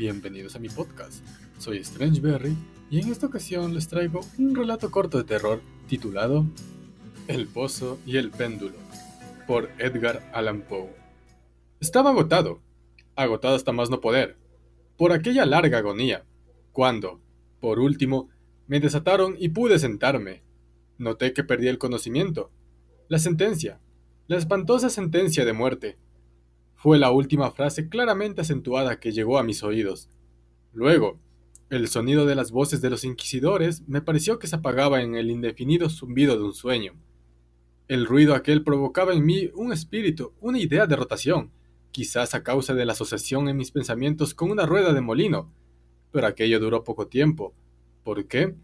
Bienvenidos a mi podcast. Soy Strangeberry y en esta ocasión les traigo un relato corto de terror titulado El Pozo y el Péndulo por Edgar Allan Poe. Estaba agotado, agotado hasta más no poder, por aquella larga agonía, cuando, por último, me desataron y pude sentarme. Noté que perdí el conocimiento. La sentencia, la espantosa sentencia de muerte, fue la última frase claramente acentuada que llegó a mis oídos. Luego, el sonido de las voces de los inquisidores me pareció que se apagaba en el indefinido zumbido de un sueño. El ruido aquel provocaba en mí un espíritu, una idea de rotación, quizás a causa de la asociación en mis pensamientos con una rueda de molino. Pero aquello duró poco tiempo. ¿Por qué?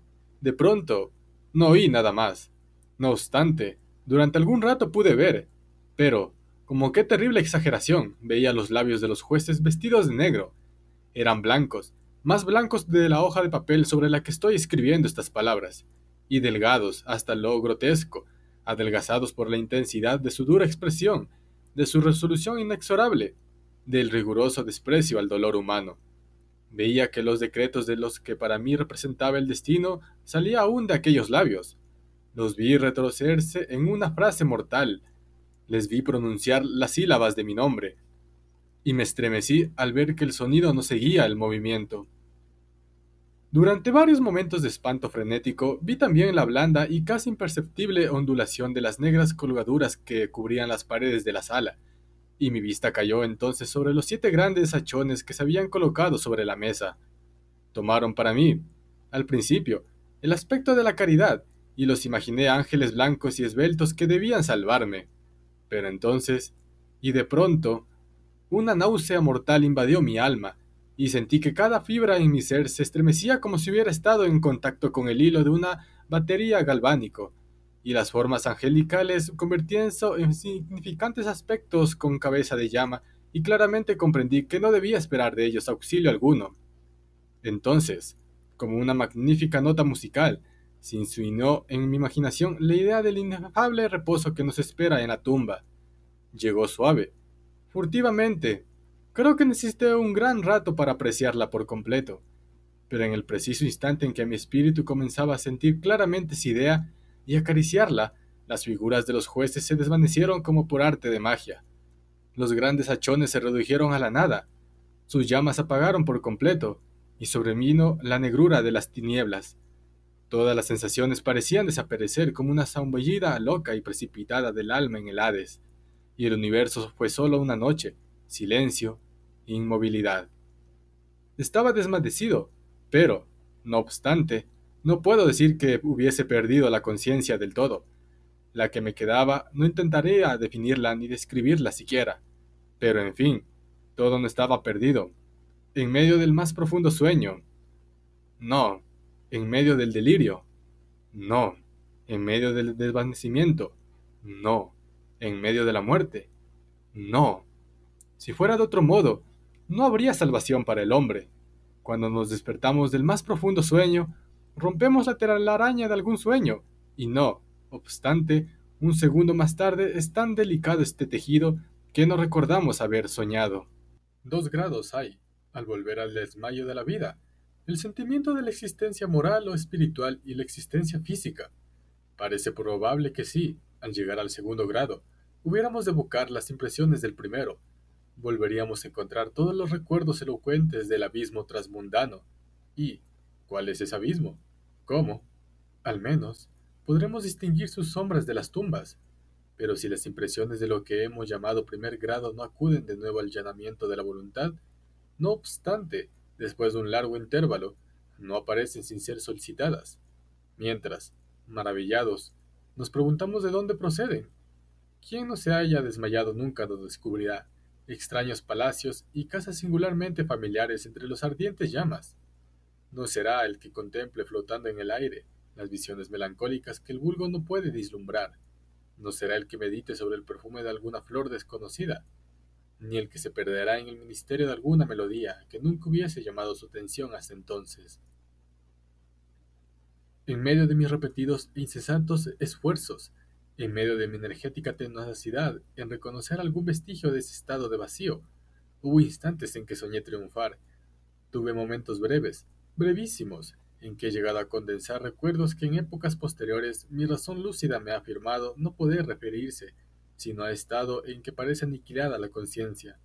De pronto, no oí nada más. No obstante, durante algún rato pude ver, pero como qué terrible exageración, veía los labios de los jueces vestidos de negro. Eran blancos, más blancos de la hoja de papel sobre la que estoy escribiendo estas palabras, y delgados hasta lo grotesco, adelgazados por la intensidad de su dura expresión, de su resolución inexorable, del riguroso desprecio al dolor humano. Veía que los decretos de los que para mí representaba el destino salía aún de aquellos labios. Los vi retrocederse en una frase mortal, les vi pronunciar las sílabas de mi nombre, y me estremecí al ver que el sonido no seguía el movimiento. Durante varios momentos de espanto frenético vi también la blanda y casi imperceptible ondulación de las negras colgaduras que cubrían las paredes de la sala, y mi vista cayó entonces sobre los siete grandes hachones que se habían colocado sobre la mesa. Tomaron para mí, al principio, el aspecto de la caridad, y los imaginé ángeles blancos y esbeltos que debían salvarme. Pero entonces, y de pronto, una náusea mortal invadió mi alma, y sentí que cada fibra en mi ser se estremecía como si hubiera estado en contacto con el hilo de una batería galvánico, y las formas angelicales convirtiéndose en significantes aspectos con cabeza de llama, y claramente comprendí que no debía esperar de ellos auxilio alguno. Entonces, como una magnífica nota musical, se insinuó en mi imaginación la idea del inefable reposo que nos espera en la tumba. Llegó suave, furtivamente. Creo que necesité un gran rato para apreciarla por completo, pero en el preciso instante en que mi espíritu comenzaba a sentir claramente esa idea y acariciarla, las figuras de los jueces se desvanecieron como por arte de magia. Los grandes hachones se redujeron a la nada, sus llamas apagaron por completo, y sobrevino la negrura de las tinieblas. Todas las sensaciones parecían desaparecer como una zambullida loca y precipitada del alma en el Hades, y el universo fue solo una noche, silencio, inmovilidad. Estaba desmadecido, pero, no obstante, no puedo decir que hubiese perdido la conciencia del todo. La que me quedaba no intentaré definirla ni describirla siquiera. Pero en fin, todo no estaba perdido. En medio del más profundo sueño. No, en medio del delirio? No. ¿En medio del desvanecimiento? No. ¿En medio de la muerte? No. Si fuera de otro modo, no habría salvación para el hombre. Cuando nos despertamos del más profundo sueño, rompemos la telaraña de algún sueño, y no, obstante, un segundo más tarde es tan delicado este tejido que no recordamos haber soñado. Dos grados hay, al volver al desmayo de la vida, el sentimiento de la existencia moral o espiritual y la existencia física. Parece probable que sí, al llegar al segundo grado, hubiéramos de evocar las impresiones del primero. Volveríamos a encontrar todos los recuerdos elocuentes del abismo transmundano. ¿Y cuál es ese abismo? ¿Cómo? Al menos, podremos distinguir sus sombras de las tumbas. Pero si las impresiones de lo que hemos llamado primer grado no acuden de nuevo al llanamiento de la voluntad, no obstante, después de un largo intervalo, no aparecen sin ser solicitadas. Mientras, maravillados, nos preguntamos de dónde proceden. ¿Quién no se haya desmayado nunca lo descubrirá extraños palacios y casas singularmente familiares entre los ardientes llamas? No será el que contemple flotando en el aire las visiones melancólicas que el vulgo no puede vislumbrar. No será el que medite sobre el perfume de alguna flor desconocida, ni el que se perderá en el ministerio de alguna melodía que nunca hubiese llamado su atención hasta entonces. En medio de mis repetidos e incesantes esfuerzos, en medio de mi energética tenacidad en reconocer algún vestigio de ese estado de vacío, hubo instantes en que soñé triunfar. Tuve momentos breves, brevísimos, en que he llegado a condensar recuerdos que en épocas posteriores mi razón lúcida me ha afirmado no poder referirse, sino a estado en que parece aniquilada la conciencia.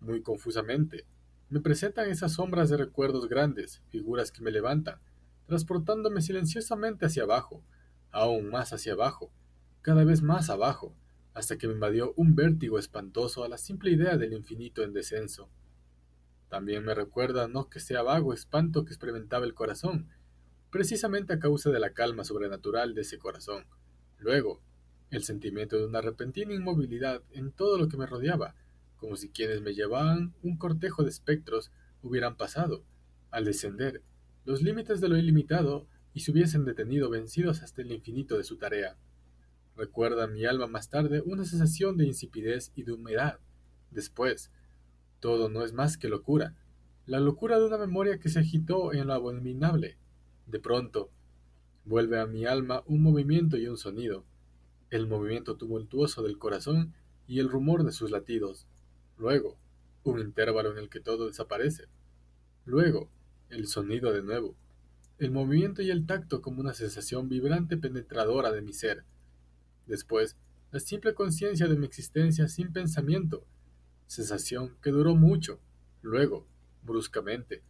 Muy confusamente, me presentan esas sombras de recuerdos grandes, figuras que me levantan, transportándome silenciosamente hacia abajo, aún más hacia abajo, cada vez más abajo, hasta que me invadió un vértigo espantoso a la simple idea del infinito en descenso. También me recuerda no que sea vago espanto que experimentaba el corazón, precisamente a causa de la calma sobrenatural de ese corazón. Luego, el sentimiento de una repentina inmovilidad en todo lo que me rodeaba, como si quienes me llevaban un cortejo de espectros hubieran pasado, al descender, los límites de lo ilimitado y se hubiesen detenido vencidos hasta el infinito de su tarea. Recuerda mi alma más tarde una sensación de insipidez y de humedad. Después, todo no es más que locura, la locura de una memoria que se agitó en lo abominable. De pronto, vuelve a mi alma un movimiento y un sonido, el movimiento tumultuoso del corazón y el rumor de sus latidos. Luego, un intervalo en el que todo desaparece. Luego, el sonido de nuevo. El movimiento y el tacto como una sensación vibrante penetradora de mi ser. Después, la simple conciencia de mi existencia sin pensamiento. Sensación que duró mucho. Luego, bruscamente,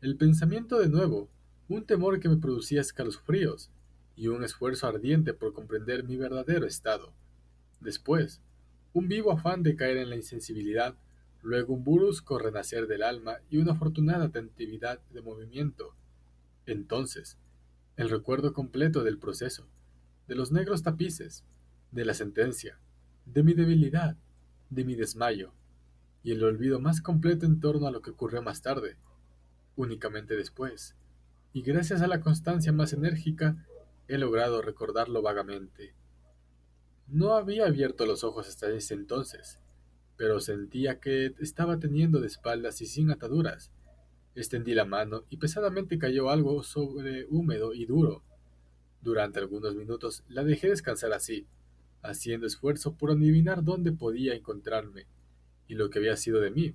el pensamiento de nuevo, un temor que me producía escalofríos y un esfuerzo ardiente por comprender mi verdadero estado. Después, un vivo afán de caer en la insensibilidad, luego un brusco renacer del alma y una afortunada atentividad de movimiento. Entonces, el recuerdo completo del proceso, de los negros tapices, de la sentencia, de mi debilidad, de mi desmayo, y el olvido más completo en torno a lo que ocurrió más tarde, únicamente después, y gracias a la constancia más enérgica, he logrado recordarlo vagamente. No había abierto los ojos hasta ese entonces, pero sentía que estaba teniendo de espaldas y sin ataduras. Extendí la mano y pesadamente cayó algo sobre húmedo y duro. Durante algunos minutos la dejé descansar así, haciendo esfuerzo por adivinar dónde podía encontrarme y lo que había sido de mí.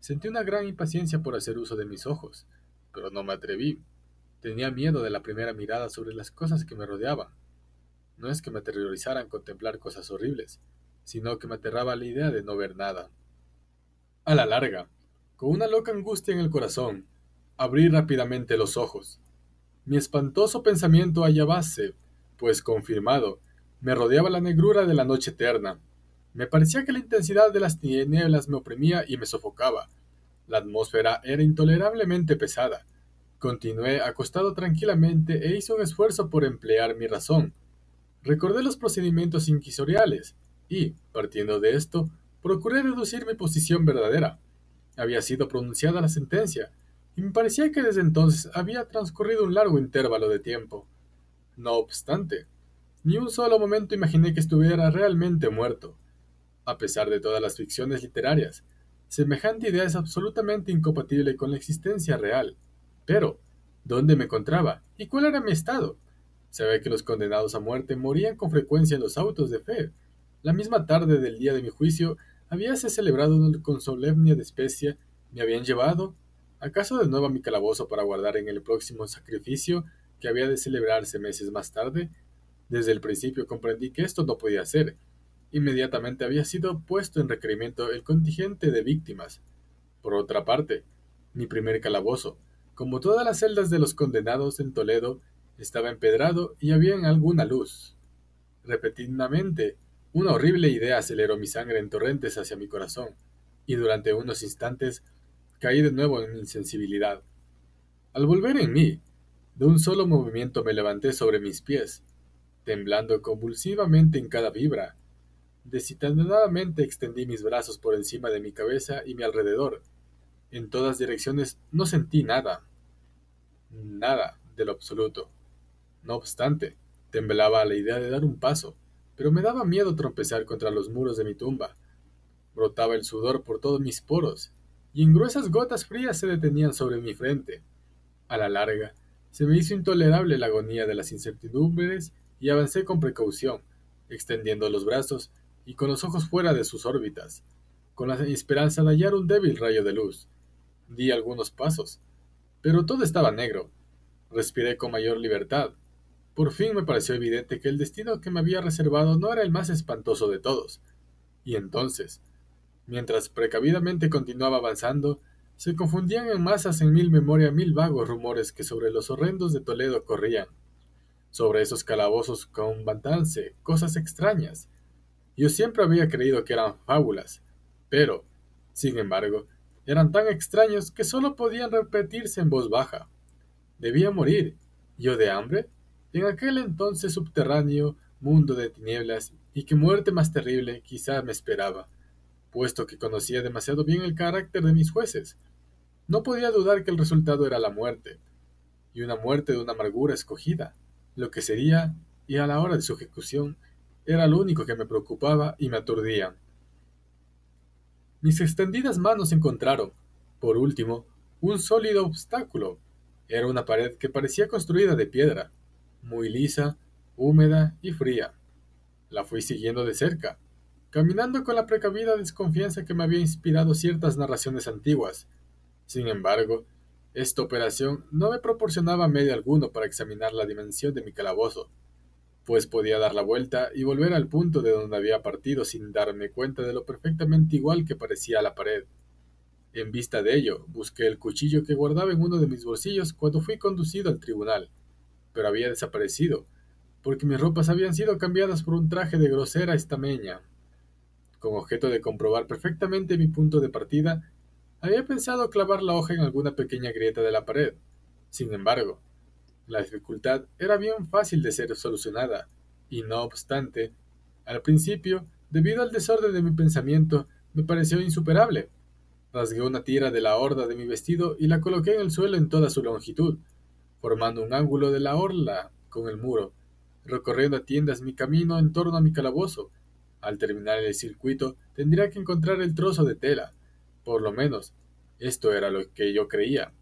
Sentí una gran impaciencia por hacer uso de mis ojos, pero no me atreví. Tenía miedo de la primera mirada sobre las cosas que me rodeaban. No es que me aterrorizaran contemplar cosas horribles, sino que me aterraba la idea de no ver nada. A la larga, con una loca angustia en el corazón, abrí rápidamente los ojos. Mi espantoso pensamiento hallábase, pues confirmado, me rodeaba la negrura de la noche eterna. Me parecía que la intensidad de las tinieblas me oprimía y me sofocaba. La atmósfera era intolerablemente pesada. Continué acostado tranquilamente e hice un esfuerzo por emplear mi razón. Recordé los procedimientos inquisitoriales y, partiendo de esto, procuré deducir mi posición verdadera. Había sido pronunciada la sentencia, y me parecía que desde entonces había transcurrido un largo intervalo de tiempo. No obstante, ni un solo momento imaginé que estuviera realmente muerto. A pesar de todas las ficciones literarias, semejante idea es absolutamente incompatible con la existencia real. Pero, ¿dónde me encontraba? ¿Y cuál era mi estado? Sabía que los condenados a muerte morían con frecuencia en los autos de fe. La misma tarde del día de mi juicio, habíase celebrado con solemnia de especia, me habían llevado, acaso de nuevo a mi calabozo para guardar en el próximo sacrificio que había de celebrarse meses más tarde. Desde el principio comprendí que esto no podía ser. Inmediatamente había sido puesto en requerimiento el contingente de víctimas. Por otra parte, mi primer calabozo, como todas las celdas de los condenados en Toledo, estaba empedrado y había alguna luz. Repetidamente, una horrible idea aceleró mi sangre en torrentes hacia mi corazón, y durante unos instantes caí de nuevo en insensibilidad. Al volver en mí, de un solo movimiento me levanté sobre mis pies, temblando convulsivamente en cada vibra. Desencadenadamente extendí mis brazos por encima de mi cabeza y mi alrededor. En todas direcciones no sentí nada. Nada de lo absoluto. No obstante, temblaba a la idea de dar un paso, pero me daba miedo tropezar contra los muros de mi tumba. Brotaba el sudor por todos mis poros, y en gruesas gotas frías se detenían sobre mi frente. A la larga, se me hizo intolerable la agonía de las incertidumbres y avancé con precaución, extendiendo los brazos y con los ojos fuera de sus órbitas, con la esperanza de hallar un débil rayo de luz. Di algunos pasos, pero todo estaba negro. Respiré con mayor libertad. Por fin me pareció evidente que el destino que me había reservado no era el más espantoso de todos. Y entonces, mientras precavidamente continuaba avanzando, se confundían en masas en mil memoria mil vagos rumores que sobre los horrendos de Toledo corrían. Sobre esos calabozos con bantance, cosas extrañas. Yo siempre había creído que eran fábulas, pero, sin embargo, eran tan extraños que solo podían repetirse en voz baja. Debía morir, yo de hambre, en aquel entonces subterráneo mundo de tinieblas, y qué muerte más terrible quizá me esperaba, puesto que conocía demasiado bien el carácter de mis jueces. No podía dudar que el resultado era la muerte, y una muerte de una amargura escogida, lo que sería, y a la hora de su ejecución, era lo único que me preocupaba y me aturdía. Mis extendidas manos encontraron, por último, un sólido obstáculo. Era una pared que parecía construida de piedra, muy lisa, húmeda y fría. La fui siguiendo de cerca, caminando con la precavida desconfianza que me había inspirado ciertas narraciones antiguas. Sin embargo, esta operación no me proporcionaba medio alguno para examinar la dimensión de mi calabozo pues podía dar la vuelta y volver al punto de donde había partido sin darme cuenta de lo perfectamente igual que parecía la pared. En vista de ello, busqué el cuchillo que guardaba en uno de mis bolsillos cuando fui conducido al tribunal, pero había desaparecido, porque mis ropas habían sido cambiadas por un traje de grosera estameña. Con objeto de comprobar perfectamente mi punto de partida, había pensado clavar la hoja en alguna pequeña grieta de la pared. Sin embargo, la dificultad era bien fácil de ser solucionada, y no obstante, al principio, debido al desorden de mi pensamiento, me pareció insuperable. Rasgué una tira de la horda de mi vestido y la coloqué en el suelo en toda su longitud, formando un ángulo de la orla con el muro, recorriendo a tiendas mi camino en torno a mi calabozo. Al terminar el circuito, tendría que encontrar el trozo de tela. Por lo menos, esto era lo que yo creía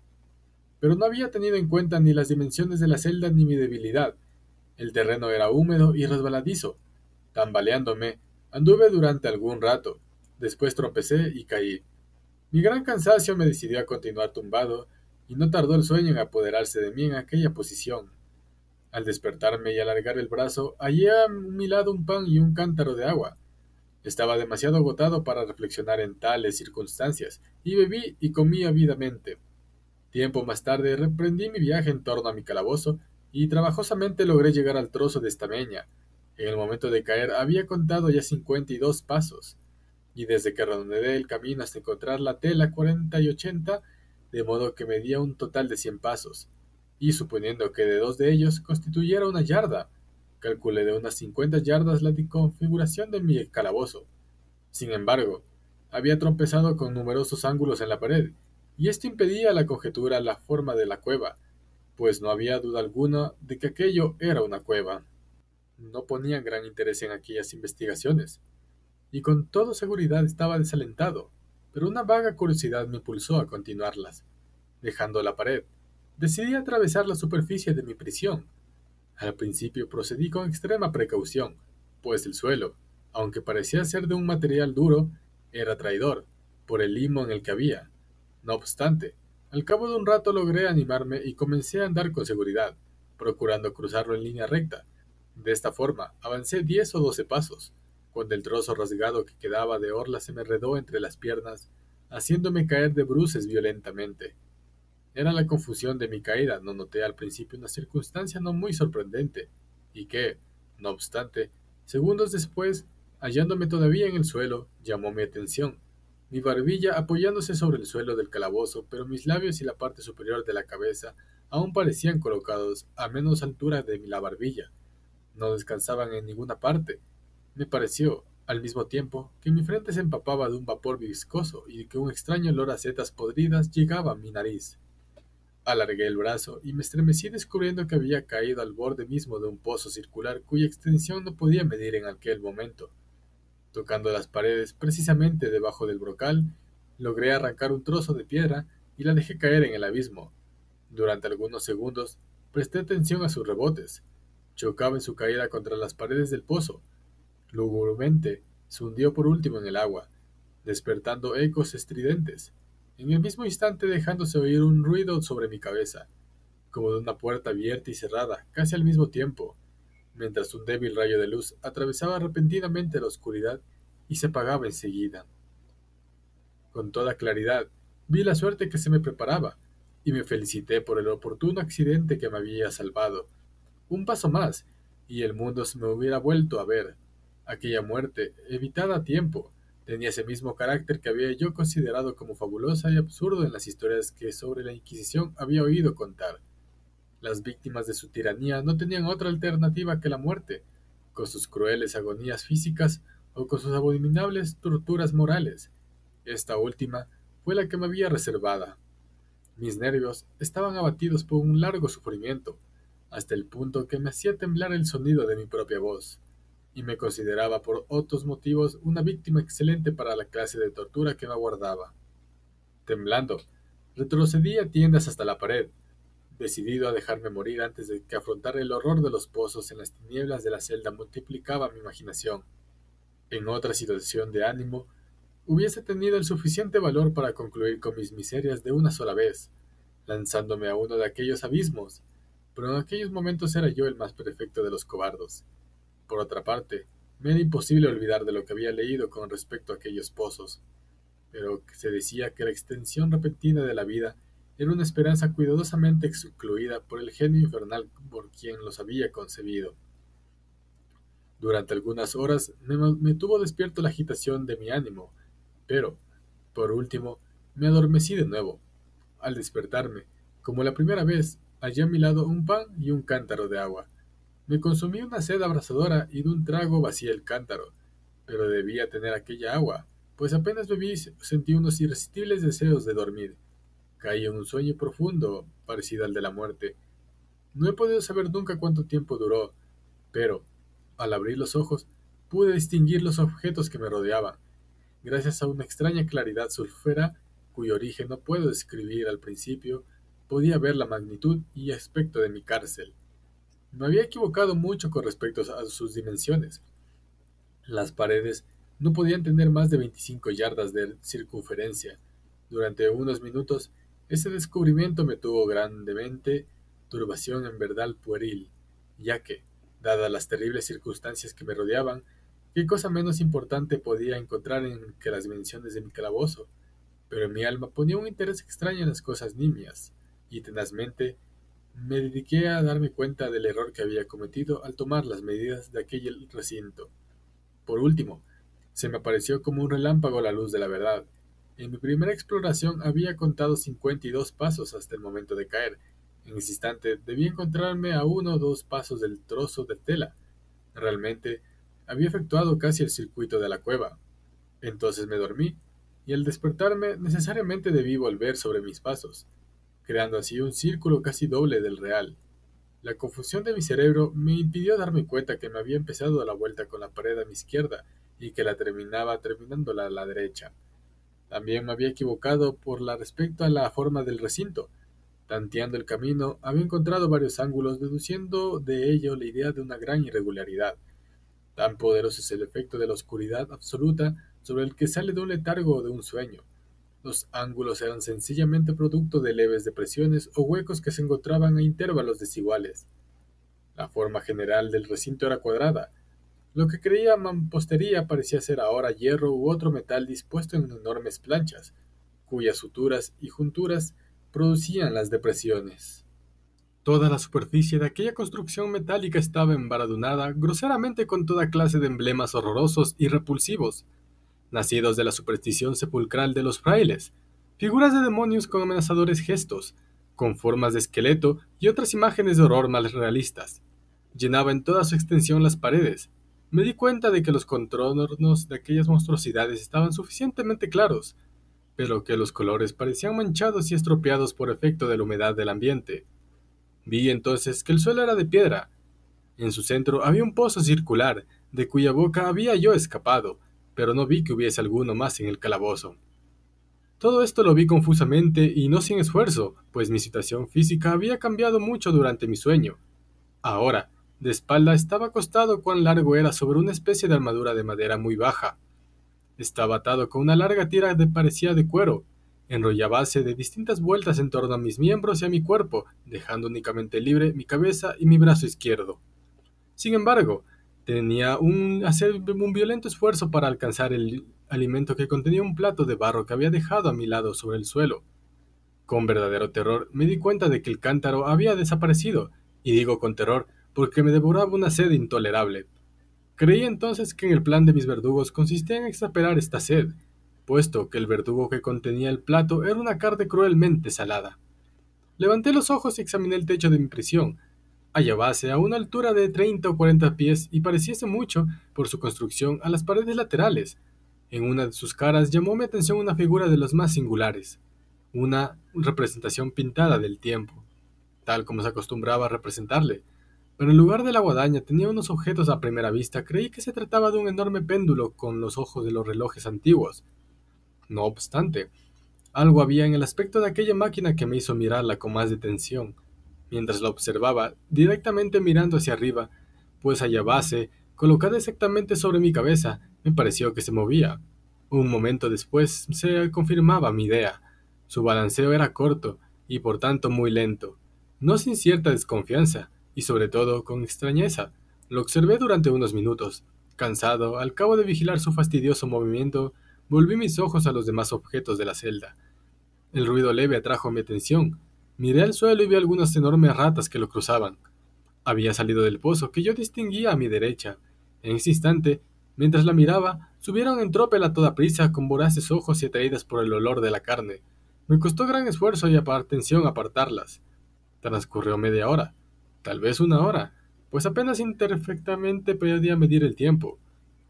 pero no había tenido en cuenta ni las dimensiones de la celda ni mi debilidad. El terreno era húmedo y resbaladizo. Tambaleándome, anduve durante algún rato. Después tropecé y caí. Mi gran cansancio me decidió a continuar tumbado, y no tardó el sueño en apoderarse de mí en aquella posición. Al despertarme y alargar el brazo, hallé a mi lado un pan y un cántaro de agua. Estaba demasiado agotado para reflexionar en tales circunstancias, y bebí y comí ávidamente. Tiempo más tarde reprendí mi viaje en torno a mi calabozo y trabajosamente logré llegar al trozo de estameña. En el momento de caer había contado ya cincuenta y dos pasos, y desde que redondeé el camino hasta encontrar la tela cuarenta y ochenta, de modo que medía un total de cien pasos, y suponiendo que de dos de ellos constituyera una yarda, calculé de unas cincuenta yardas la configuración de mi calabozo. Sin embargo, había tropezado con numerosos ángulos en la pared, y esto impedía la conjetura la forma de la cueva, pues no había duda alguna de que aquello era una cueva. No ponía gran interés en aquellas investigaciones, y con toda seguridad estaba desalentado, pero una vaga curiosidad me impulsó a continuarlas. Dejando la pared, decidí atravesar la superficie de mi prisión. Al principio procedí con extrema precaución, pues el suelo, aunque parecía ser de un material duro, era traidor, por el limo en el que había, no obstante, al cabo de un rato logré animarme y comencé a andar con seguridad, procurando cruzarlo en línea recta. De esta forma, avancé diez o doce pasos, cuando el trozo rasgado que quedaba de orla se me redó entre las piernas, haciéndome caer de bruces violentamente. Era la confusión de mi caída, no noté al principio una circunstancia no muy sorprendente, y que, no obstante, segundos después, hallándome todavía en el suelo, llamó mi atención mi barbilla apoyándose sobre el suelo del calabozo, pero mis labios y la parte superior de la cabeza aún parecían colocados a menos altura de la barbilla. No descansaban en ninguna parte. Me pareció, al mismo tiempo, que mi frente se empapaba de un vapor viscoso y que un extraño olor a setas podridas llegaba a mi nariz. Alargué el brazo y me estremecí descubriendo que había caído al borde mismo de un pozo circular cuya extensión no podía medir en aquel momento. Tocando las paredes precisamente debajo del brocal, logré arrancar un trozo de piedra y la dejé caer en el abismo. Durante algunos segundos presté atención a sus rebotes. Chocaba en su caída contra las paredes del pozo. Lúgubremente se hundió por último en el agua, despertando ecos estridentes. en el mismo instante dejándose oír un ruido sobre mi cabeza, como de una puerta abierta y cerrada, casi al mismo tiempo, mientras un débil rayo de luz atravesaba repentinamente la oscuridad y se apagaba enseguida. Con toda claridad vi la suerte que se me preparaba, y me felicité por el oportuno accidente que me había salvado. Un paso más, y el mundo se me hubiera vuelto a ver. Aquella muerte, evitada a tiempo, tenía ese mismo carácter que había yo considerado como fabulosa y absurdo en las historias que sobre la Inquisición había oído contar. Las víctimas de su tiranía no tenían otra alternativa que la muerte, con sus crueles agonías físicas o con sus abominables torturas morales. Esta última fue la que me había reservada. Mis nervios estaban abatidos por un largo sufrimiento, hasta el punto que me hacía temblar el sonido de mi propia voz y me consideraba por otros motivos una víctima excelente para la clase de tortura que me aguardaba. Temblando, retrocedí a tiendas hasta la pared, decidido a dejarme morir antes de que afrontar el horror de los pozos en las tinieblas de la celda multiplicaba mi imaginación. En otra situación de ánimo, hubiese tenido el suficiente valor para concluir con mis miserias de una sola vez, lanzándome a uno de aquellos abismos, pero en aquellos momentos era yo el más perfecto de los cobardos por otra parte, me era imposible olvidar de lo que había leído con respecto a aquellos pozos, pero se decía que la extensión repentina de la vida era una esperanza cuidadosamente excluida por el genio infernal por quien los había concebido. Durante algunas horas me, tuvo despierto la agitación de mi ánimo, pero, por último, me adormecí de nuevo. Al despertarme, como la primera vez, hallé a mi lado un pan y un cántaro de agua. Me consumí una sed abrasadora y de un trago vacié el cántaro, pero debía tener aquella agua, pues apenas bebí sentí unos irresistibles deseos de dormir. Caí en un sueño profundo, parecido al de la muerte. No he podido saber nunca cuánto tiempo duró, pero, al abrir los ojos, pude distinguir los objetos que me rodeaban, gracias a una extraña claridad sulfera cuyo origen no puedo describir al principio, podía ver la magnitud y aspecto de mi cárcel. Me había equivocado mucho con respecto a sus dimensiones. Las paredes no podían tener más de 25 yardas de circunferencia. Durante unos minutos, ese descubrimiento me tuvo grandemente turbación en verdad pueril, ya que, dadas las terribles circunstancias que me rodeaban, qué cosa menos importante podía encontrar en que las dimensiones de mi calabozo. Pero mi alma ponía un interés extraño en las cosas nimias, y tenazmente me dediqué a darme cuenta del error que había cometido al tomar las medidas de aquel recinto. Por último, se me apareció como un relámpago la luz de la verdad. En mi primera exploración había contado cincuenta y dos pasos hasta el momento de caer. En ese instante debía encontrarme a uno o dos pasos del trozo de tela. Realmente había efectuado casi el circuito de la cueva. Entonces me dormí, y al despertarme necesariamente debí volver sobre mis pasos creando así un círculo casi doble del real. La confusión de mi cerebro me impidió darme cuenta que me había empezado la vuelta con la pared a mi izquierda y que la terminaba terminándola a la derecha. También me había equivocado por la respecto a la forma del recinto. Tanteando el camino, había encontrado varios ángulos, deduciendo de ello la idea de una gran irregularidad. Tan poderoso es el efecto de la oscuridad absoluta sobre el que sale de un letargo o de un sueño. Los ángulos eran sencillamente producto de leves depresiones o huecos que se encontraban a intervalos desiguales. La forma general del recinto era cuadrada. Lo que creía mampostería parecía ser ahora hierro u otro metal dispuesto en enormes planchas, cuyas suturas y junturas producían las depresiones. Toda la superficie de aquella construcción metálica estaba embaradunada groseramente con toda clase de emblemas horrorosos y repulsivos, nacidos de la superstición sepulcral de los frailes, figuras de demonios con amenazadores gestos, con formas de esqueleto y otras imágenes de horror más realistas. Llenaba en toda su extensión las paredes. Me di cuenta de que los contornos de aquellas monstruosidades estaban suficientemente claros, pero que los colores parecían manchados y estropeados por efecto de la humedad del ambiente. Vi entonces que el suelo era de piedra. En su centro había un pozo circular, de cuya boca había yo escapado, pero no vi que hubiese alguno más en el calabozo. Todo esto lo vi confusamente y no sin esfuerzo, pues mi situación física había cambiado mucho durante mi sueño. Ahora, de espalda estaba acostado cuán largo era sobre una especie de armadura de madera muy baja. Estaba atado con una larga tira de parecía de cuero, enrollábase de distintas vueltas en torno a mis miembros y a mi cuerpo, dejando únicamente libre mi cabeza y mi brazo izquierdo. Sin embargo, tenía un, hacer un violento esfuerzo para alcanzar el alimento que contenía un plato de barro que había dejado a mi lado sobre el suelo. Con verdadero terror me di cuenta de que el cántaro había desaparecido, y digo con terror porque me devoraba una sed intolerable. Creí entonces que en el plan de mis verdugos consistía en exasperar esta sed, puesto que el verdugo que contenía el plato era una carne cruelmente salada. Levanté los ojos y examiné el techo de mi prisión. Hallábase a una altura de 30 o 40 pies y pareciese mucho, por su construcción, a las paredes laterales. En una de sus caras llamó mi atención una figura de los más singulares, una representación pintada del tiempo, tal como se acostumbraba a representarle, pero en lugar de la guadaña tenía unos objetos a primera vista. Creí que se trataba de un enorme péndulo con los ojos de los relojes antiguos. No obstante, algo había en el aspecto de aquella máquina que me hizo mirarla con más detención, mientras la observaba, directamente mirando hacia arriba, pues allá base, colocada exactamente sobre mi cabeza, me pareció que se movía. Un momento después se confirmaba mi idea. Su balanceo era corto y por tanto muy lento, no sin cierta desconfianza, y sobre todo con extrañeza. Lo observé durante unos minutos. Cansado, al cabo de vigilar su fastidioso movimiento, volví mis ojos a los demás objetos de la celda. El ruido leve atrajo mi atención. Miré al suelo y vi algunas enormes ratas que lo cruzaban. Había salido del pozo que yo distinguía a mi derecha. En ese instante, mientras la miraba, subieron en tropel a toda prisa con voraces ojos y atraídas por el olor de la carne. Me costó gran esfuerzo y atención apartarlas. Transcurrió media hora tal vez una hora, pues apenas imperfectamente podía medir el tiempo,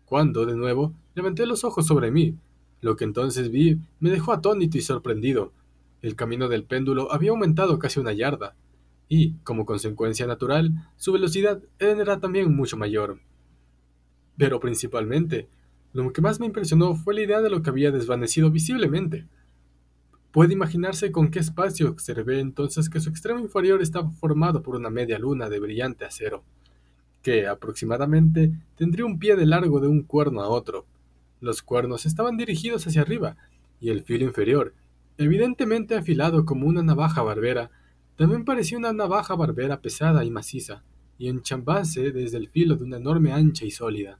cuando, de nuevo, levanté los ojos sobre mí. Lo que entonces vi me dejó atónito y sorprendido. El camino del péndulo había aumentado casi una yarda, y, como consecuencia natural, su velocidad era también mucho mayor. Pero principalmente, lo que más me impresionó fue la idea de lo que había desvanecido visiblemente. Puede imaginarse con qué espacio observé entonces que su extremo inferior estaba formado por una media luna de brillante acero, que aproximadamente tendría un pie de largo de un cuerno a otro. Los cuernos estaban dirigidos hacia arriba, y el filo inferior, evidentemente afilado como una navaja barbera, también parecía una navaja barbera pesada y maciza, y enchambase desde el filo de una enorme ancha y sólida.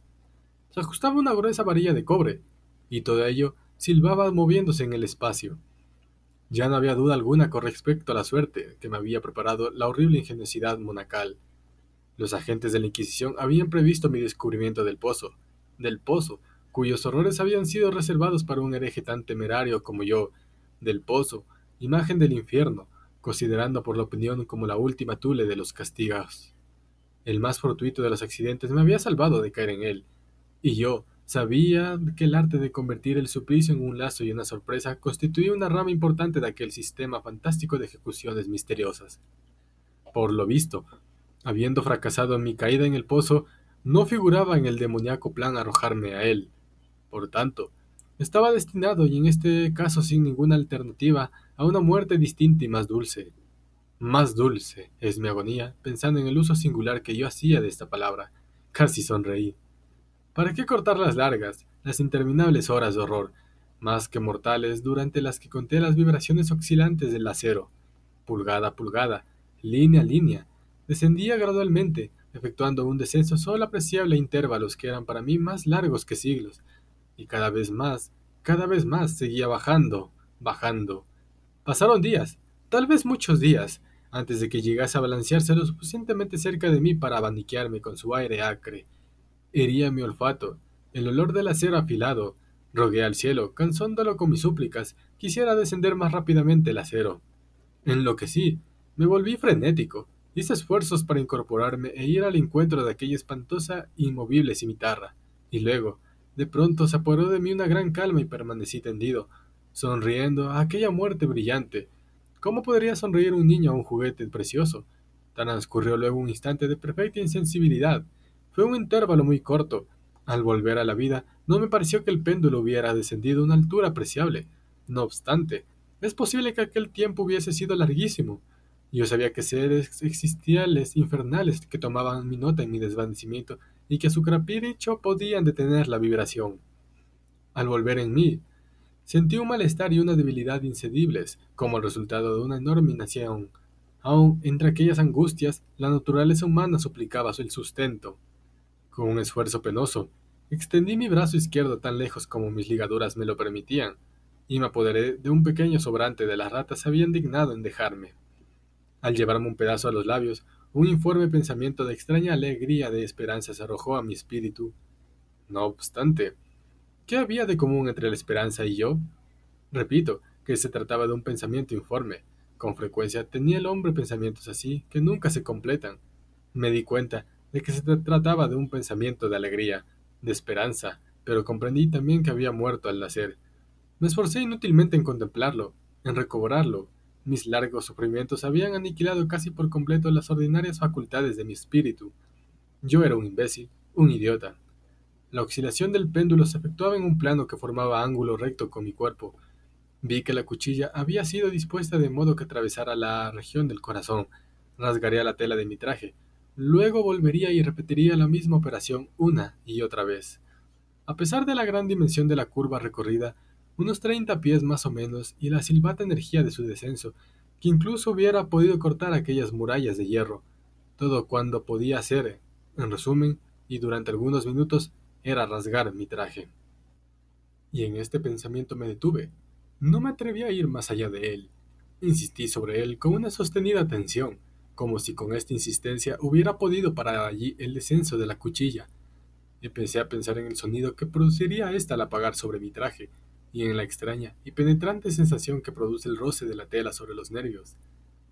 Se ajustaba una gruesa varilla de cobre, y todo ello silbaba moviéndose en el espacio. Ya no había duda alguna con respecto a la suerte que me había preparado la horrible ingeniosidad monacal. Los agentes de la Inquisición habían previsto mi descubrimiento del pozo, del pozo, cuyos horrores habían sido reservados para un hereje tan temerario como yo, del pozo, imagen del infierno, considerando por la opinión como la última tule de los castigos. El más fortuito de los accidentes me había salvado de caer en él, y yo, Sabía que el arte de convertir el suplicio en un lazo y una sorpresa constituía una rama importante de aquel sistema fantástico de ejecuciones misteriosas. Por lo visto, habiendo fracasado en mi caída en el pozo, no figuraba en el demoníaco plan arrojarme a él. Por tanto, estaba destinado, y en este caso sin ninguna alternativa, a una muerte distinta y más dulce. Más dulce es mi agonía, pensando en el uso singular que yo hacía de esta palabra. Casi sonreí. ¿Para qué cortar las largas, las interminables horas de horror, más que mortales, durante las que conté las vibraciones oscilantes del acero? Pulgada a pulgada, línea a línea, descendía gradualmente, efectuando un descenso solo apreciable a intervalos que eran para mí más largos que siglos, y cada vez más, cada vez más seguía bajando, bajando. Pasaron días, tal vez muchos días, antes de que llegase a balancearse lo suficientemente cerca de mí para abaniquearme con su aire acre, hería mi olfato, el olor del acero afilado. Rogué al cielo, cansándolo con mis súplicas, quisiera descender más rápidamente el acero. Enloquecí, me volví frenético, hice esfuerzos para incorporarme e ir al encuentro de aquella espantosa inmovible cimitarra, y luego, de pronto se apoderó de mí una gran calma y permanecí tendido, sonriendo a aquella muerte brillante. ¿Cómo podría sonreír un niño a un juguete precioso? Transcurrió luego un instante de perfecta insensibilidad, fue un intervalo muy corto. Al volver a la vida, no me pareció que el péndulo hubiera descendido a una altura apreciable. No obstante, es posible que aquel tiempo hubiese sido larguísimo. Yo sabía que seres existiales infernales que tomaban mi nota en mi desvanecimiento y que a su capricho podían detener la vibración. Al volver en mí, Sentí un malestar y una debilidad incedibles, como el resultado de una enorme nación. Aún entre aquellas angustias, la naturaleza humana suplicaba el sustento. Con un esfuerzo penoso, extendí mi brazo izquierdo tan lejos como mis ligaduras me lo permitían, y me apoderé de un pequeño sobrante de las ratas se habían dignado en dejarme. Al llevarme un pedazo a los labios, un informe pensamiento de extraña alegría de esperanza se arrojó a mi espíritu. No obstante, ¿Qué había de común entre la esperanza y yo? Repito, que se trataba de un pensamiento informe. Con frecuencia tenía el hombre pensamientos así, que nunca se completan. Me di cuenta de que se trataba de un pensamiento de alegría, de esperanza, pero comprendí también que había muerto al nacer. Me esforcé inútilmente en contemplarlo, en recobrarlo. Mis largos sufrimientos habían aniquilado casi por completo las ordinarias facultades de mi espíritu. Yo era un imbécil, un idiota, la oscilación del péndulo se efectuaba en un plano que formaba ángulo recto con mi cuerpo. Vi que la cuchilla había sido dispuesta de modo que atravesara la región del corazón. Rasgaría la tela de mi traje. Luego volvería y repetiría la misma operación una y otra vez. A pesar de la gran dimensión de la curva recorrida, unos treinta pies más o menos, y la silbata energía de su descenso, que incluso hubiera podido cortar aquellas murallas de hierro, todo cuando podía hacer, en resumen, y durante algunos minutos, era rasgar mi traje. Y en este pensamiento me detuve. No me atreví a ir más allá de él. Insistí sobre él con una sostenida atención, como si con esta insistencia hubiera podido parar allí el descenso de la cuchilla. Empecé a pensar en el sonido que produciría ésta al apagar sobre mi traje, y en la extraña y penetrante sensación que produce el roce de la tela sobre los nervios.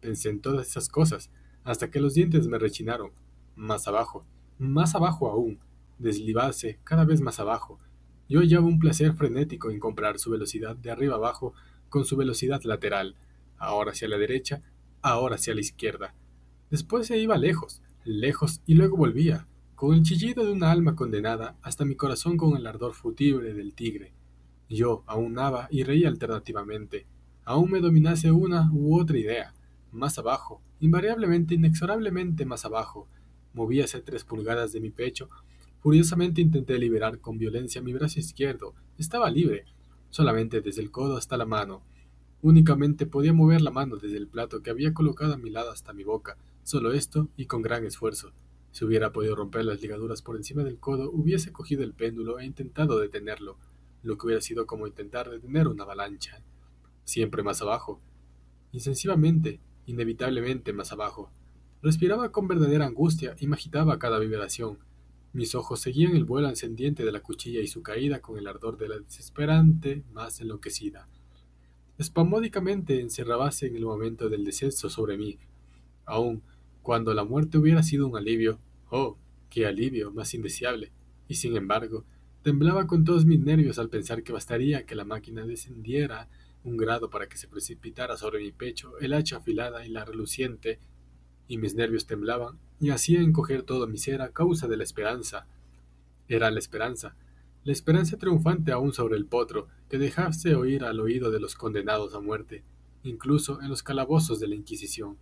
Pensé en todas esas cosas, hasta que los dientes me rechinaron. Más abajo, más abajo aún, deslibase cada vez más abajo. Yo hallaba un placer frenético en comprar su velocidad de arriba abajo con su velocidad lateral, ahora hacia la derecha, ahora hacia la izquierda. Después se iba lejos, lejos y luego volvía, con el chillido de una alma condenada hasta mi corazón con el ardor futible del tigre. Yo aún naba y reía alternativamente, aún me dominase una u otra idea, más abajo, invariablemente, inexorablemente más abajo, movíase tres pulgadas de mi pecho Furiosamente intenté liberar con violencia mi brazo izquierdo. Estaba libre, solamente desde el codo hasta la mano. Únicamente podía mover la mano desde el plato que había colocado a mi lado hasta mi boca, solo esto y con gran esfuerzo. Si hubiera podido romper las ligaduras por encima del codo, hubiese cogido el péndulo e intentado detenerlo, lo que hubiera sido como intentar detener una avalancha. Siempre más abajo. Insensiblemente, inevitablemente más abajo. Respiraba con verdadera angustia y me agitaba cada vibración. Mis ojos seguían el vuelo ascendiente de la cuchilla y su caída con el ardor de la desesperante más enloquecida. Espamódicamente encerrábase en el momento del descenso sobre mí. Aun cuando la muerte hubiera sido un alivio, oh, qué alivio más indeseable. Y sin embargo, temblaba con todos mis nervios al pensar que bastaría que la máquina descendiera un grado para que se precipitara sobre mi pecho el hacha afilada y la reluciente y mis nervios temblaban y hacía encoger todo mi ser a causa de la esperanza. Era la esperanza, la esperanza triunfante aún sobre el potro, que dejase oír al oído de los condenados a muerte, incluso en los calabozos de la Inquisición.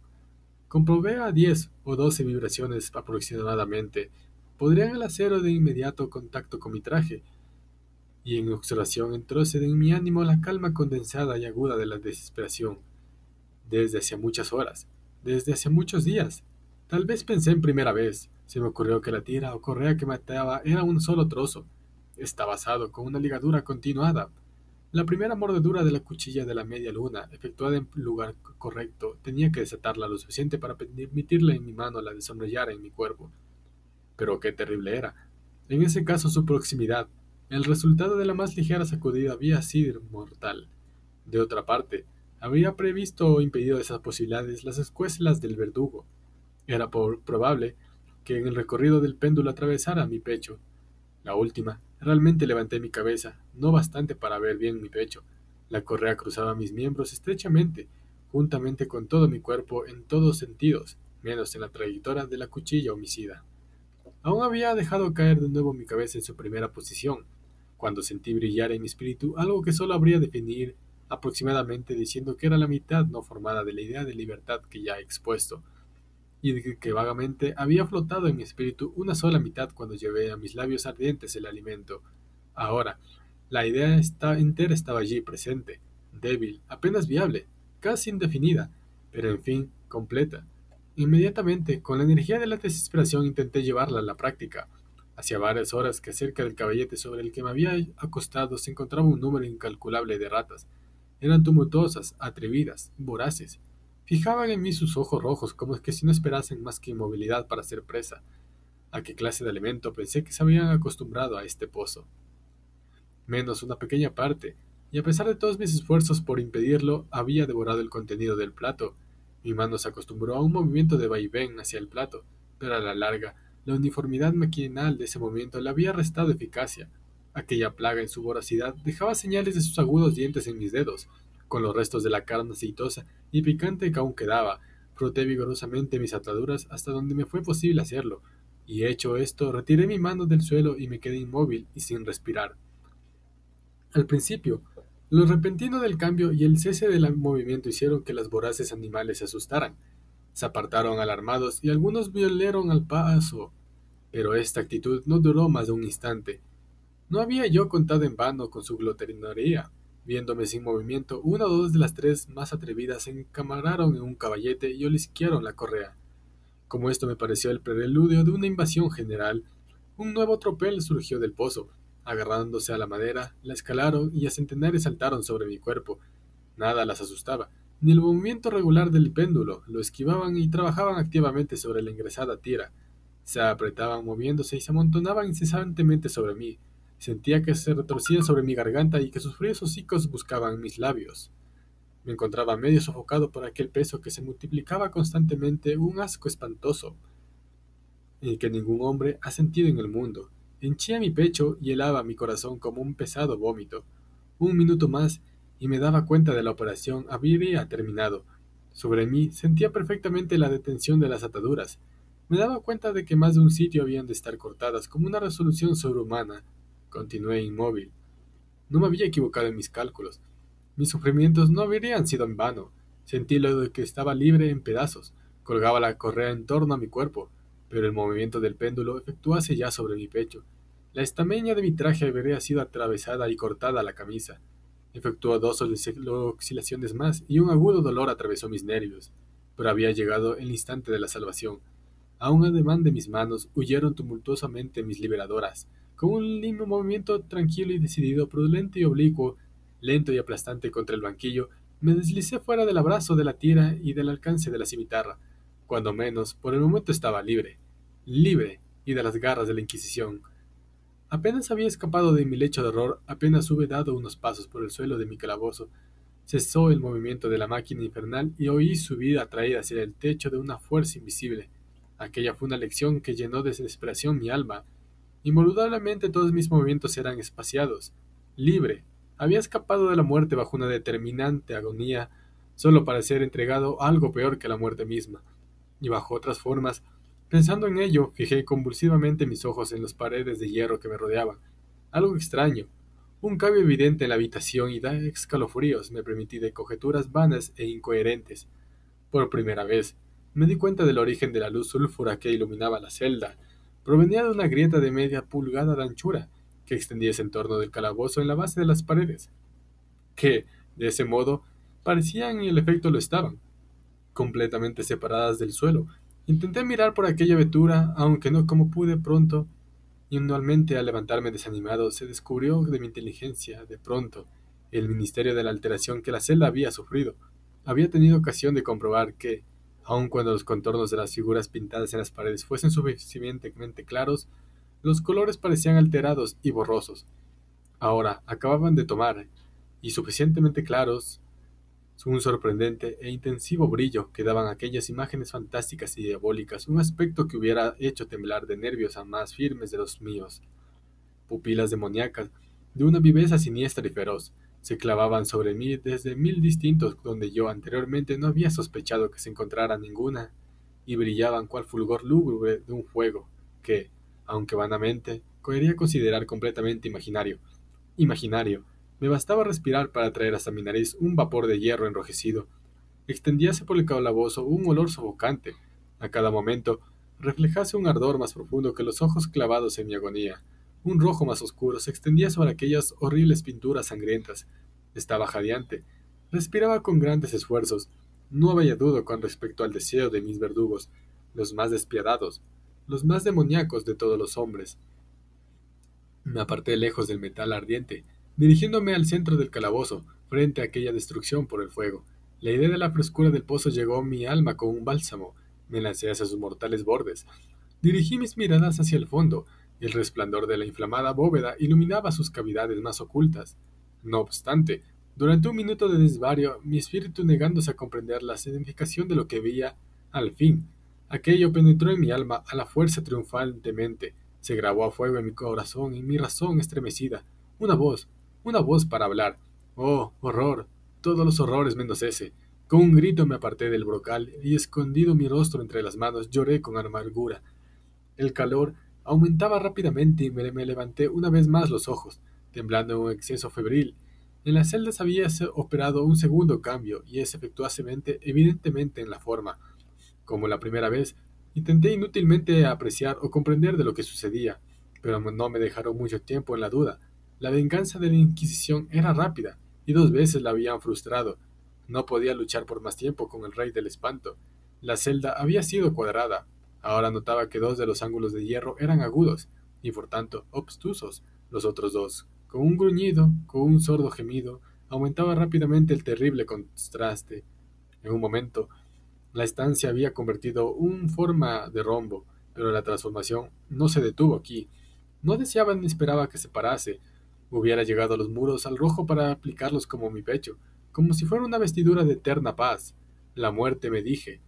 Comprobé a diez o doce vibraciones aproximadamente. Podrían el acero de inmediato contacto con mi traje, y en observación entróse en mi ánimo la calma condensada y aguda de la desesperación. Desde hacía muchas horas, desde hace muchos días. Tal vez pensé en primera vez, se me ocurrió que la tira o correa que mateaba era un solo trozo. Estaba asado con una ligadura continuada. La primera mordedura de la cuchilla de la media luna, efectuada en lugar correcto, tenía que desatarla lo suficiente para permitirle en mi mano la desarrollara en mi cuerpo. Pero qué terrible era. En ese caso su proximidad. El resultado de la más ligera sacudida había sido mortal. De otra parte, había previsto o impedido esas posibilidades las escuelas del verdugo. Era probable que en el recorrido del péndulo atravesara mi pecho. La última, realmente levanté mi cabeza, no bastante para ver bien mi pecho. La correa cruzaba mis miembros estrechamente, juntamente con todo mi cuerpo en todos sentidos, menos en la trayectoria de la cuchilla homicida. Aún había dejado caer de nuevo mi cabeza en su primera posición, cuando sentí brillar en mi espíritu algo que solo habría definir aproximadamente diciendo que era la mitad no formada de la idea de libertad que ya he expuesto, y que vagamente había flotado en mi espíritu una sola mitad cuando llevé a mis labios ardientes el alimento. Ahora, La idea entera estaba allí presente, débil, apenas viable, casi indefinida, pero en fin, completa. Inmediatamente, con la energía de la desesperación, intenté llevarla a la práctica. Hacía varias horas que cerca del caballete sobre el que me había acostado se encontraba un número incalculable de ratas. Eran tumultuosas, atrevidas, voraces. Fijaban en mí sus ojos rojos como que si no esperasen más que inmovilidad para ser presa. ¿A qué clase de alimento pensé que se habían acostumbrado a este pozo? Menos una pequeña parte, y a pesar de todos mis esfuerzos por impedirlo, había devorado el contenido del plato. Mi mano se acostumbró a un movimiento de vaivén hacia el plato, pero a la larga, la uniformidad maquinal de ese movimiento le había restado eficacia. Aquella plaga en su voracidad dejaba señales de sus agudos dientes en mis dedos. Con los restos de la carne aceitosa y picante que aún quedaba, froté vigorosamente mis ataduras hasta donde me fue posible hacerlo, y hecho esto, retiré mi mano del suelo y me quedé inmóvil y sin respirar. Al principio, lo repentino del cambio y el cese del movimiento hicieron que los voraces animales se asustaran. Se apartaron alarmados y algunos violaron al paso. Pero esta actitud no duró más de un instante. No había yo contado en vano con su gloterinería. Viéndome sin movimiento, una o dos de las tres más atrevidas se encamararon en un caballete y olisquearon la correa. Como esto me pareció el preludio de una invasión general, un nuevo tropel surgió del pozo, Agarrándose a la madera, la escalaron y a centenares saltaron sobre mi cuerpo. Nada las asustaba, ni el movimiento regular del péndulo, lo esquivaban y trabajaban activamente sobre la ingresada tira. Se apretaban moviéndose y se amontonaban incesantemente sobre mí. Sentía que se retorcían sobre mi garganta y que sus fríos hocicos buscaban mis labios. Me encontraba medio sofocado por aquel peso que se multiplicaba constantemente, un asco espantoso, y que ningún hombre ha sentido en el mundo. Henchía mi pecho y helaba mi corazón como un pesado vómito. Un minuto más y me daba cuenta de la operación habría terminado. Sobre mí sentía perfectamente la detención de las ataduras. Me daba cuenta de que más de un sitio habían de estar cortadas como una resolución sobrehumana. Continué inmóvil. No me había equivocado en mis cálculos. Mis sufrimientos no habrían sido en vano. Sentí lo de que estaba libre en pedazos. Colgaba la correa en torno a mi cuerpo pero el movimiento del péndulo efectuase ya sobre mi pecho. La estameña de mi traje habría sido atravesada y cortada la camisa. Efectuó dos oscilaciones más y un agudo dolor atravesó mis nervios, pero había llegado el instante de la salvación. A un ademán de mis manos huyeron tumultuosamente mis liberadoras. Con un limpio movimiento tranquilo y decidido, prudente y oblicuo, lento y aplastante contra el banquillo, me deslicé fuera del abrazo de la tira y del alcance de la cimitarra. Cuando menos, por el momento estaba libre, libre y de las garras de la Inquisición. Apenas había escapado de mi lecho de horror, apenas hube dado unos pasos por el suelo de mi calabozo, cesó el movimiento de la máquina infernal y oí su vida atraída hacia el techo de una fuerza invisible. Aquella fue una lección que llenó de desesperación mi alma. Involuntablemente todos mis movimientos eran espaciados. Libre. Había escapado de la muerte bajo una determinante agonía, solo para ser entregado a algo peor que la muerte misma y bajo otras formas. Pensando en ello, fijé convulsivamente mis ojos en las paredes de hierro que me rodeaban. Algo extraño. Un cambio evidente en la habitación y da escalofríos me permití de conjeturas vanas e incoherentes. Por primera vez, me di cuenta del origen de la luz sulfura que iluminaba la celda. Provenía de una grieta de media pulgada de anchura, que extendiese en torno del calabozo en la base de las paredes, que, de ese modo, parecían y el efecto lo estaban, completamente separadas del suelo. Intenté mirar por aquella abertura, aunque no como pude pronto, y anualmente al levantarme desanimado se descubrió de mi inteligencia, de pronto, el ministerio de la alteración que la celda había sufrido. Había tenido ocasión de comprobar que, aun cuando los contornos de las figuras pintadas en las paredes fuesen suficientemente claros, los colores parecían alterados y borrosos. Ahora acababan de tomar, y suficientemente claros, un sorprendente e intensivo brillo que daban aquellas imágenes fantásticas y diabólicas, un aspecto que hubiera hecho temblar de nervios a más firmes de los míos. Pupilas demoníacas, de una viveza siniestra y feroz, se clavaban sobre mí desde mil distintos donde yo anteriormente no había sospechado que se encontrara ninguna, y brillaban cual fulgor lúgubre de un fuego, que, aunque vanamente, quería considerar completamente imaginario. Imaginario, me bastaba respirar para traer hasta mi nariz un vapor de hierro enrojecido. Extendíase por el calabozo un olor sofocante. A cada momento reflejase un ardor más profundo que los ojos clavados en mi agonía. Un rojo más oscuro se extendía sobre aquellas horribles pinturas sangrientas. Estaba jadeante. Respiraba con grandes esfuerzos. No había duda con respecto al deseo de mis verdugos, los más despiadados, los más demoníacos de todos los hombres. Me aparté lejos del metal ardiente, dirigiéndome al centro del calabozo, frente a aquella destrucción por el fuego. La idea de la frescura del pozo llegó a mi alma como un bálsamo. Me lancé hacia sus mortales bordes. Dirigí mis miradas hacia el fondo, el resplandor de la inflamada bóveda iluminaba sus cavidades más ocultas. No obstante, durante un minuto de desvario, mi espíritu negándose a comprender la significación de lo que veía, al fin, aquello penetró en mi alma a la fuerza triunfantemente, se grabó a fuego en mi corazón y mi razón estremecida. Una voz, una voz para hablar. Oh, horror, todos los horrores menos ese. Con un grito me aparté del brocal y escondido mi rostro entre las manos lloré con amargura. El calor aumentaba rápidamente y me, levanté una vez más los ojos, temblando en un exceso febril. En las celdas había operado un segundo cambio y es efectuasemente evidentemente en la forma. Como la primera vez, intenté inútilmente apreciar o comprender de lo que sucedía, pero no me dejaron mucho tiempo en la duda. La venganza de la Inquisición era rápida, y dos veces la habían frustrado. No podía luchar por más tiempo con el rey del espanto. La celda había sido cuadrada. Ahora notaba que dos de los ángulos de hierro eran agudos, y por tanto obtusos. Los otros dos, con un gruñido, con un sordo gemido, aumentaba rápidamente el terrible contraste. En un momento, la estancia había convertido un forma de rombo, pero la transformación no se detuvo aquí. No deseaba ni esperaba que se parase. Hubiera llegado a los muros al rojo para aplicarlos como mi pecho, como si fuera una vestidura de eterna paz. La muerte, me dije.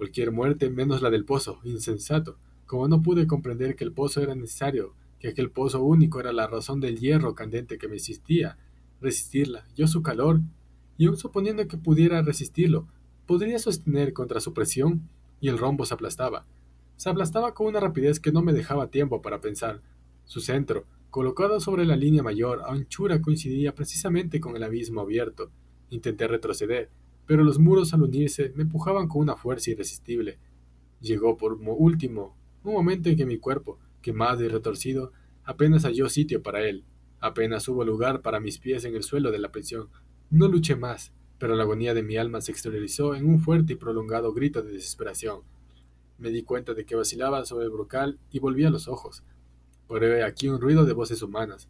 Cualquier muerte menos la del pozo, insensato. Como no pude comprender que el pozo era necesario, que aquel pozo único era la razón del hierro candente que me existía, resistirla, yo su calor, y aun suponiendo que pudiera resistirlo, podría sostener contra su presión, y el rombo se aplastaba. Se aplastaba con una rapidez que no me dejaba tiempo para pensar. Su centro, colocado sobre la línea mayor, a anchura coincidía precisamente con el abismo abierto. Intenté retroceder, pero los muros al unirse me empujaban con una fuerza irresistible. Llegó por último un momento en que mi cuerpo, quemado y retorcido, apenas halló sitio para él, apenas hubo lugar para mis pies en el suelo de la prisión. No luché más, pero la agonía de mi alma se exteriorizó en un fuerte y prolongado grito de desesperación. Me di cuenta de que vacilaba sobre el brocal y volví a los ojos. Pero aquí un ruido de voces humanas,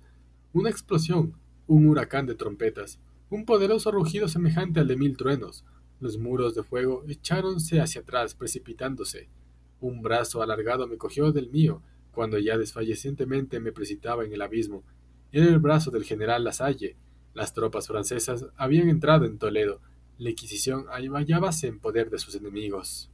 una explosión, un huracán de trompetas, un poderoso rugido semejante al de mil truenos. Los muros de fuego echáronse hacia atrás, precipitándose. Un brazo alargado me cogió del mío cuando ya desfallecientemente me precipitaba en el abismo. Era el brazo del general Lasalle. Las tropas francesas habían entrado en Toledo. La Inquisición hallábase en poder de sus enemigos.